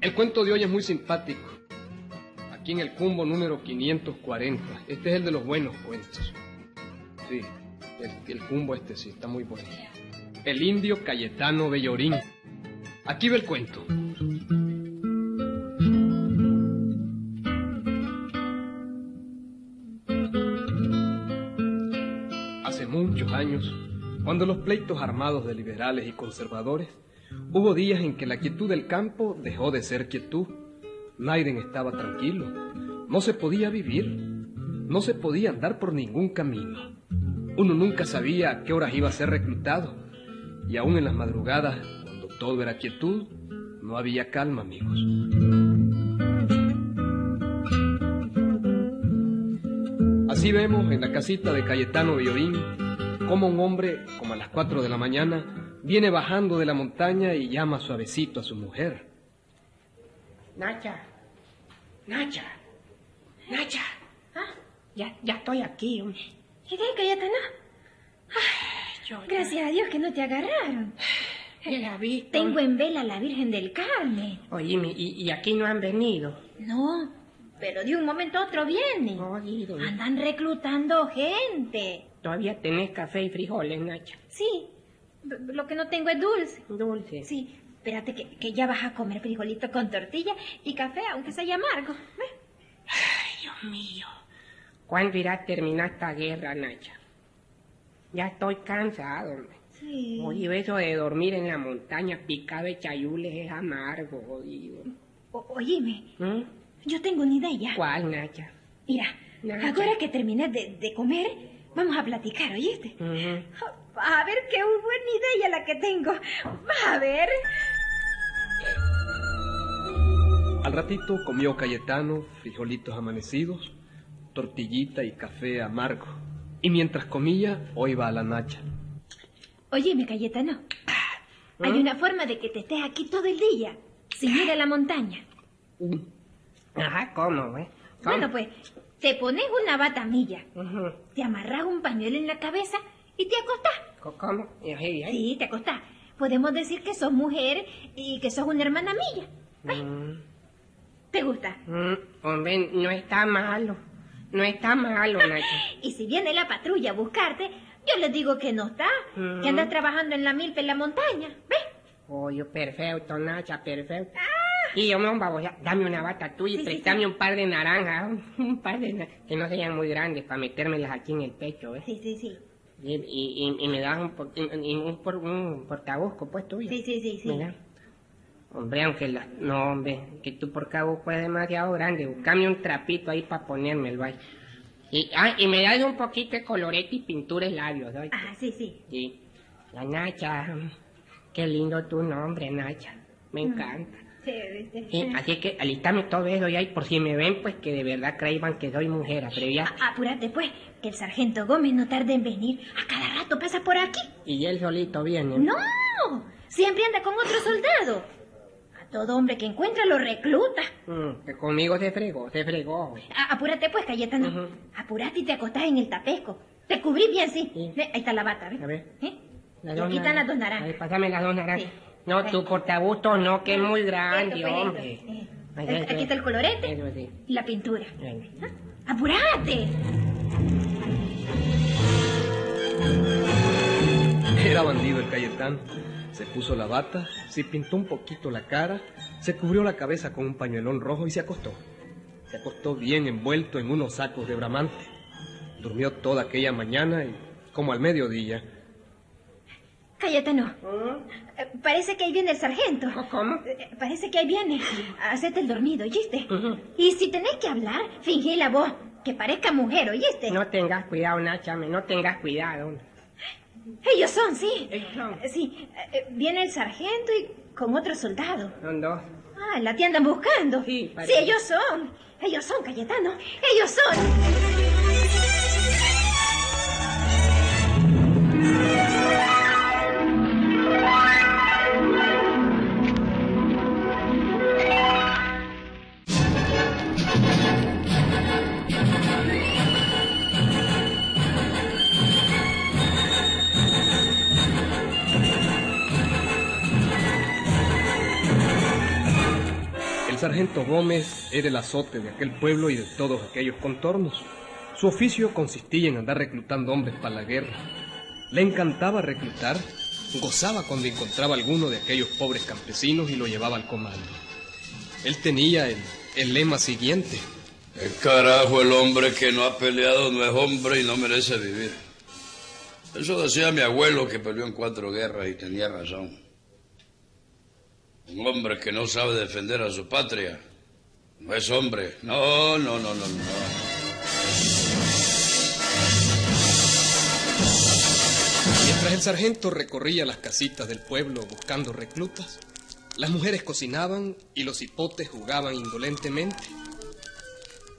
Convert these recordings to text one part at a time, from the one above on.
El cuento de hoy es muy simpático. Aquí en el cumbo número 540. Este es el de los buenos cuentos. Sí, el, el cumbo este sí, está muy bonito. El indio Cayetano Bellorín. Aquí ve el cuento. Hace muchos años, cuando los pleitos armados de liberales y conservadores, hubo días en que la quietud del campo dejó de ser quietud. Naiden estaba tranquilo. No se podía vivir. No se podía andar por ningún camino. Uno nunca sabía a qué horas iba a ser reclutado. Y aún en las madrugadas, cuando todo era quietud, no había calma, amigos. Así vemos en la casita de Cayetano Bellorín como un hombre, como a las cuatro de la mañana, viene bajando de la montaña y llama suavecito a su mujer. Nacha, Nacha, Nacha. Ah, ya, ya estoy aquí, hombre. ¿Y qué, Cayetano? Yo, Gracias a Dios que no te agarraron. la visto. Tengo en vela a la Virgen del Carmen. Oíme, y, y aquí no han venido. No, pero de un momento a otro vienen. Oído. Andan reclutando gente. Todavía tenés café y frijoles, Nacha. Sí, lo que no tengo es dulce. Dulce. Sí, espérate que, que ya vas a comer frijolito con tortilla y café, aunque sea amargo. Ay, Dios mío. ¿Cuándo irá a terminar esta guerra, Nacha? Ya estoy cansado, hombre. Sí. Oye, eso de dormir en la montaña picado de chayules es amargo, jodido. O- oíme, ¿Mm? yo tengo una idea. ¿Cuál, Nacha? Mira, Nacha. ahora que terminé de, de comer, vamos a platicar, ¿oíste? A ver qué buena idea la que tengo. A ver. Al ratito comió Cayetano frijolitos amanecidos, tortillita y café amargo. Y mientras comía, oiba a la Nacha. Óyeme, Cayetano. Hay una forma de que te estés aquí todo el día, sin ir a la montaña. Ajá, ¿cómo, eh? ¿Cómo? Bueno, pues, te pones una batamilla, te amarras un pañuelo en la cabeza y te acostás. Co- ¿Cómo? ¿eh? Sí, te acostás. Podemos decir que sos mujer y que sos una hermana mía. Mm, ¿Te gusta? mm, hombre, no está malo. No está malo, Nacha. Y si viene la patrulla a buscarte, yo les digo que no está, Mm. que andas trabajando en la milpa en la montaña. ¿Ves? Oye, perfecto, Nacha, perfecto. Y yo, me vamos, dame una bata tuya y Sí, sí, préstame sí. un par de naranjas, un par de na- que no sean muy grandes para metérmelas aquí en el pecho, ¿ves? Sí, sí, sí. Y, y, me das un, un, por- un portabusco, pues, tuyo. Sí, sí, sí, sí. Mira. Hombre, aunque la... No, hombre, que tu portabusco es demasiado grande. Buscame un trapito ahí para ponérmelo ahí. Y, ah, y me das un poquito de colorete y pintura en labios, ¿oíste? Ah, sí, sí. Sí. La Nacha. Qué lindo tu nombre, Nacha. Me encanta. Sí, así que alistame todo eso y por si me ven, pues que de verdad creían que soy mujer, pero ya... A- apúrate, pues, que el sargento Gómez no tarde en venir. A cada rato pasa por aquí. Y él solito viene. ¡No! Siempre anda con otro soldado. A todo hombre que encuentra lo recluta. Mm, que conmigo se fregó, se fregó. A- apúrate, pues, Cayetano. Ujú. Apúrate y te acostás en el tapesco. Te cubrí bien, sí. Sí. Ahí está la bata, ¿ves? A ver. ¿Eh? Las Y están las dos naranjas. naranjas. A ver, pásame las dos naranjas. Sí. No, tu portabusto no, que es muy grande, Esto, hombre. esto. Eh, Aquí está el colorete Eso sí. y la pintura. ¿Ah? ¡Apúrate! Era bandido el Cayetano. Se puso la bata, se pintó un poquito la cara, se cubrió la cabeza con un pañuelón rojo y se acostó. Se acostó bien envuelto en unos sacos de bramante. Durmió toda aquella mañana y, como al mediodía, Cayetano, ¿Mm? eh, parece que ahí viene el sargento. ¿Cómo? Eh, Parece que ahí viene. Hacete el dormido, ¿oíste? Y si tenés que hablar, fingí la voz, que parezca mujer, ¿oíste? No tengas cuidado, Nacha, me, no tengas cuidado. Ellos son, sí. Ellos son. Eh, Sí, viene el sargento y con otro soldado. Son dos. Ah, la te andan buscando. Sí, sí, parece. ellos son. Ellos son, Cayetano. Ellos son. Sargento Gómez era el azote de aquel pueblo y de todos aquellos contornos. Su oficio consistía en andar reclutando hombres para la guerra. Le encantaba reclutar, gozaba cuando encontraba alguno de aquellos pobres campesinos y lo llevaba al comando. Él tenía el, el lema siguiente. El carajo, el hombre que no ha peleado no es hombre y no merece vivir. Eso decía mi abuelo que peleó en cuatro guerras y tenía razón. Un hombre que no sabe defender a su patria no es hombre. No, no, no, no, no. Mientras el sargento recorría las casitas del pueblo buscando reclutas, las mujeres cocinaban y los hipotes jugaban indolentemente.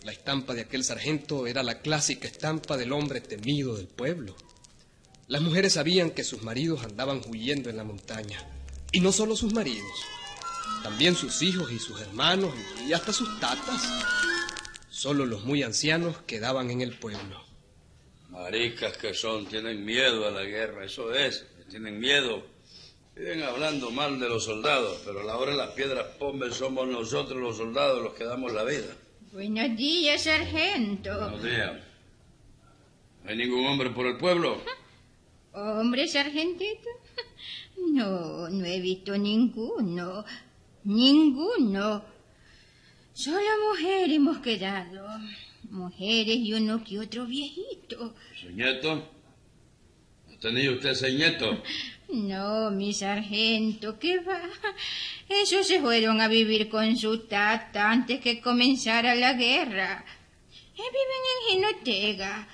La estampa de aquel sargento era la clásica estampa del hombre temido del pueblo. Las mujeres sabían que sus maridos andaban huyendo en la montaña. Y no solo sus maridos, también sus hijos y sus hermanos y hasta sus tatas. Solo los muy ancianos quedaban en el pueblo. Maricas que son, tienen miedo a la guerra, eso es, tienen miedo. Viven hablando mal de los soldados, pero a la hora de las piedras pombes somos nosotros los soldados los que damos la vida. Buenos días, sargento. Buenos días. ¿No hay ningún hombre por el pueblo? ¿Hombre, sargentito? No, no he visto ninguno. Ninguno. Solo mujer hemos quedado. Mujeres y uno que otro viejito. ¿Su nieto? ¿No tenía usted ese nieto? No, mi sargento, ¿qué va? Esos se fueron a vivir con su tata antes que comenzara la guerra. Eh, viven en Ginotega.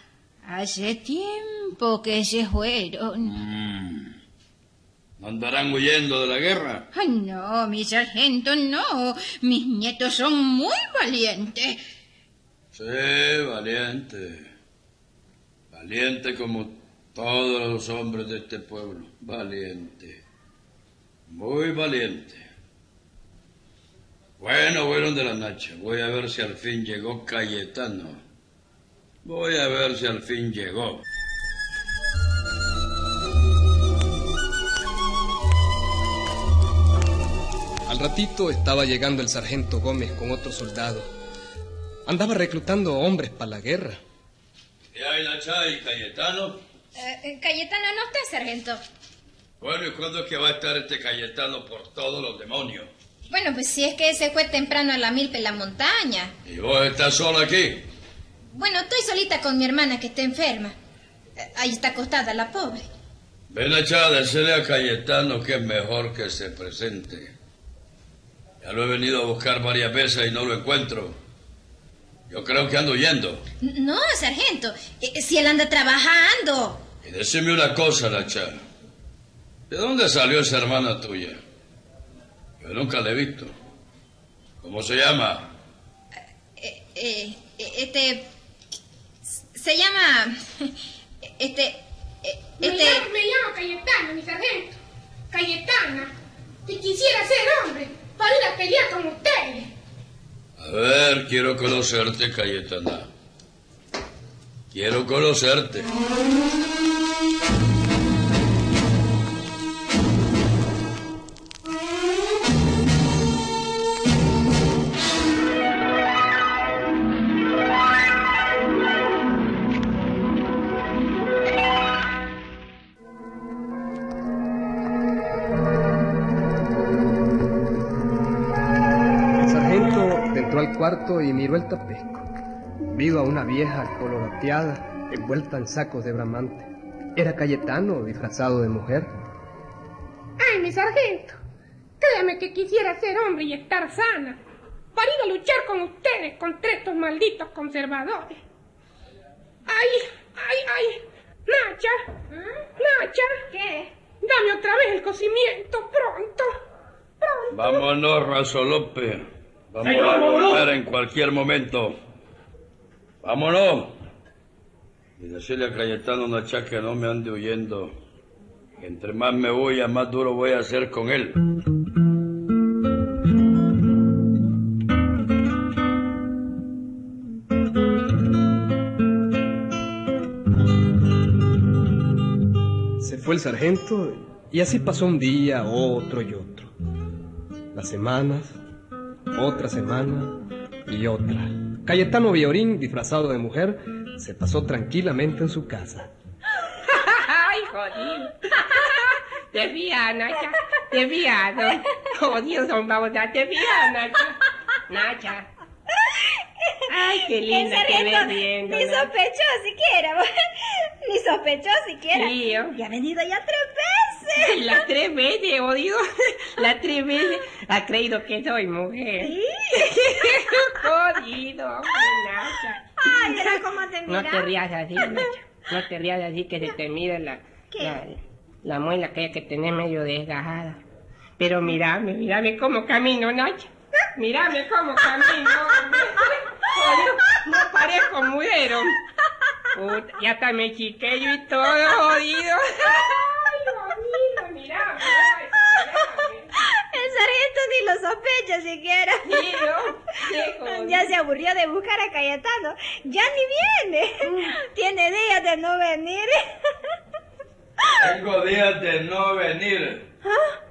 Hace tiempo que se fueron. Mm. ¿No andarán huyendo de la guerra? Ay, no, mi sargento, no. Mis nietos son muy valientes. Sí, valiente. Valiente como todos los hombres de este pueblo. Valiente. Muy valiente. Bueno, fueron de la Nacha. Voy a ver si al fin llegó Cayetano. Voy a ver si al fin llegó. Ratito estaba llegando el sargento Gómez con otro soldado. Andaba reclutando hombres para la guerra. ¿Qué hay, Nacha y Cayetano? Eh, Cayetano no está, sargento. Bueno, ¿y cuándo es que va a estar este Cayetano por todos los demonios? Bueno, pues si es que se fue temprano a la milpa en la montaña. ¿Y vos estás sola aquí? Bueno, estoy solita con mi hermana que está enferma. Eh, Ahí está acostada la pobre. Ven a decirle a Cayetano que es mejor que se presente. Ya lo he venido a buscar varias veces y no lo encuentro. Yo creo que ando yendo. N- No, sargento. eh, Si él anda trabajando. Y decime una cosa, Nacha. ¿De dónde salió esa hermana tuya? Yo nunca la he visto. ¿Cómo se llama? Eh, eh, este. Se llama. Este. eh, Me Este. llamo, me llamo Cayetana, mi sargento. Cayetana. Si quisiera ir a ver, quiero conocerte, Cayetana. Quiero conocerte. Al cuarto y miró el tapesco. Vio a una vieja colorateada, envuelta en sacos de bramante. Era Cayetano disfrazado de mujer. Ay, mi sargento. Créame que quisiera ser hombre y estar sana. Para ir a luchar con ustedes contra estos malditos conservadores. Ay, ay, ay. Nacha. Nacha. ¿Qué? Dame otra vez el cocimiento, pronto. Pronto. Vámonos, Razo López. Vamos a volver en cualquier momento. Vámonos. Y decirle a Cayetano Nacha que no me ande huyendo. Que entre más me huya, más duro voy a hacer con él. Se fue el sargento y así pasó un día, otro y otro. Las semanas, otra semana y otra. Cayetano Villorín, disfrazado de mujer, se pasó tranquilamente en su casa. ¡Ay, jodido! Desvía, Nacha. Desviado. Jodido son babotas. Desvía, Nacha. Nacha. Ay, qué linda te sargento ves viendo. ni sospechó siquiera. ni sospechó siquiera. Sí, yo. Y ha venido ya tres veces. Las tres veces, odio. Las tres veces ha creído que soy mujer. Sí. Jodido, hombre, Nacha. Ay, mira cómo te No mira. te rías así, Nacha. No te rías así que se te mira la, la, la muela aquella que tenés medio desgajada. Pero mírame, mírame cómo camino, Nacha. Mírame cómo camino, no parezco mujer, ya hasta me chiqué yo y todo, jodido, mírame. ay, mírame. El sargento ni lo sospecha siquiera. Sí. Ya se aburrió de buscar a Cayetano. Ya ni viene. Tiene días de no venir. Tengo días de no venir.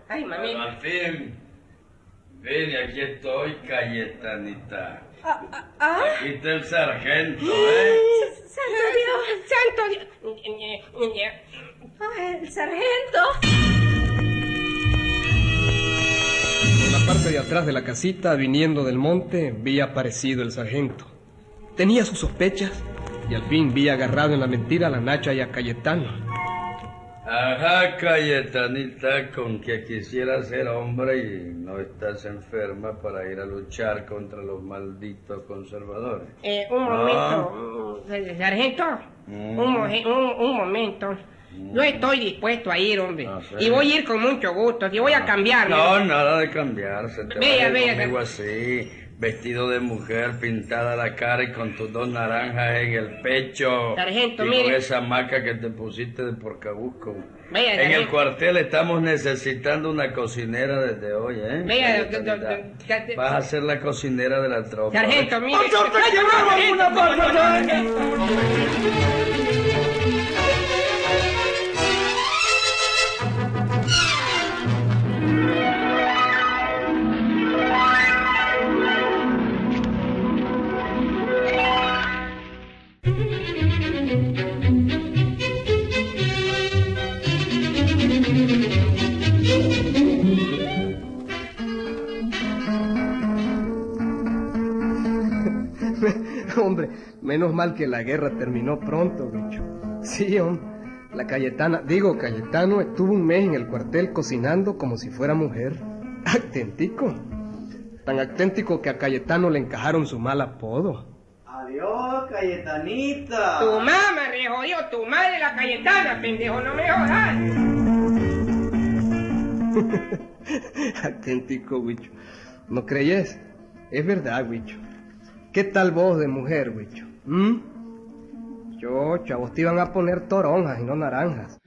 Ay, Pero mami. al fin, vine, aquí estoy, Cayetanita. Aquí está el sargento, ¿eh? Santo Dios. Santo Dios. Ay, el sargento. La parte de atrás de la casita, viniendo del monte, vi aparecido el sargento. Tenía sus sospechas y al fin vi agarrado en la mentira a la Nacha y a Cayetano. Ajá, Cayetanita, con que quisiera ser hombre y no estás enferma para ir a luchar contra los malditos conservadores. Eh, un momento, mm, sargento. Mm. Un, un momento. Yo estoy dispuesto a ir, hombre. Ah, sí. Y voy a ir con mucho gusto. Y voy a cambiarme. No, nada de cambiarse. Te Vea, vas a ir vea, conmigo así, vestido de mujer, pintada la cara y con tus dos naranjas en el pecho. Sargento, y mire. con esa maca que te pusiste de porcabusco. Vea, en el sargento. cuartel estamos necesitando una cocinera desde hoy, ¿eh? Vea, do- do- do- do- Vas a ser la cocinera de la tropa. Sargento, mire. hombre, menos mal que la guerra terminó pronto, bicho. Sí, hombre. La Cayetana, digo, Cayetano estuvo un mes en el cuartel cocinando como si fuera mujer. Auténtico. Tan auténtico que a Cayetano le encajaron su mal apodo. Adiós, Cayetanita. Tu mamá me jodió, tu madre la Cayetana, pendejo, no me jodas. Auténtico, bicho. ¿No creyes? Es verdad, bicho. ¿Qué tal voz de mujer, bicho? ¿Mm? Yo, chavos, te iban a poner toronjas y no naranjas.